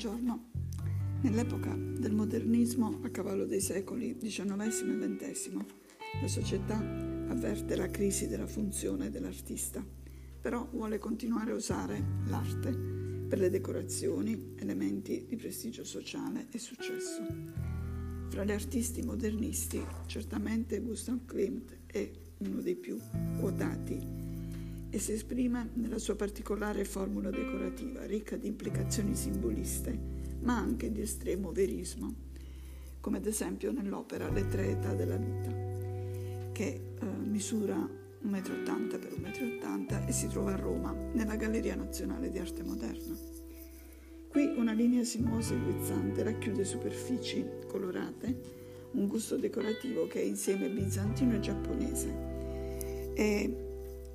Buongiorno. Nell'epoca del modernismo, a cavallo dei secoli XIX e XX, la società avverte la crisi della funzione dell'artista, però vuole continuare a usare l'arte per le decorazioni, elementi di prestigio sociale e successo. Fra gli artisti modernisti, certamente Gustav Klimt è uno dei più quotati e si esprime nella sua particolare formula decorativa, ricca di implicazioni simboliste, ma anche di estremo verismo, come ad esempio nell'opera Le tre età della vita, che eh, misura 1,80 m per 1,80 m e si trova a Roma, nella Galleria Nazionale di Arte Moderna. Qui una linea sinuosa e guizzante racchiude superfici colorate, un gusto decorativo che è insieme bizantino e giapponese. E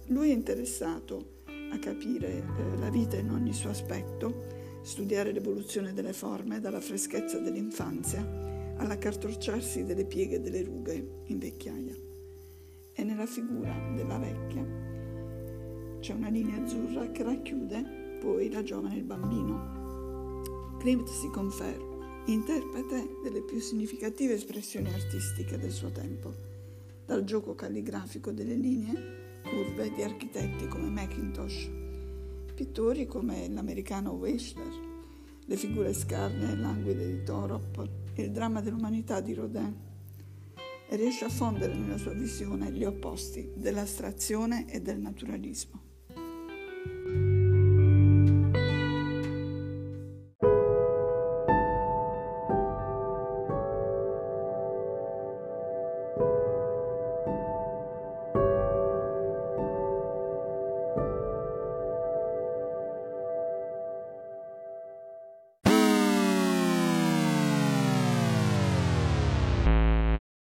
lui è interessato a capire eh, la vita in ogni suo aspetto, studiare l'evoluzione delle forme dalla freschezza dell'infanzia all'accartocciarsi delle pieghe delle rughe in vecchiaia. E nella figura della vecchia c'è una linea azzurra che racchiude poi la giovane e il bambino. Klimt si conferma interprete delle più significative espressioni artistiche del suo tempo, dal gioco calligrafico delle linee curve di architetti come Macintosh, pittori come l'americano Weichler, le figure scarne e languide di Torop, il dramma dell'umanità di Rodin, e riesce a fondere nella sua visione gli opposti dell'astrazione e del naturalismo.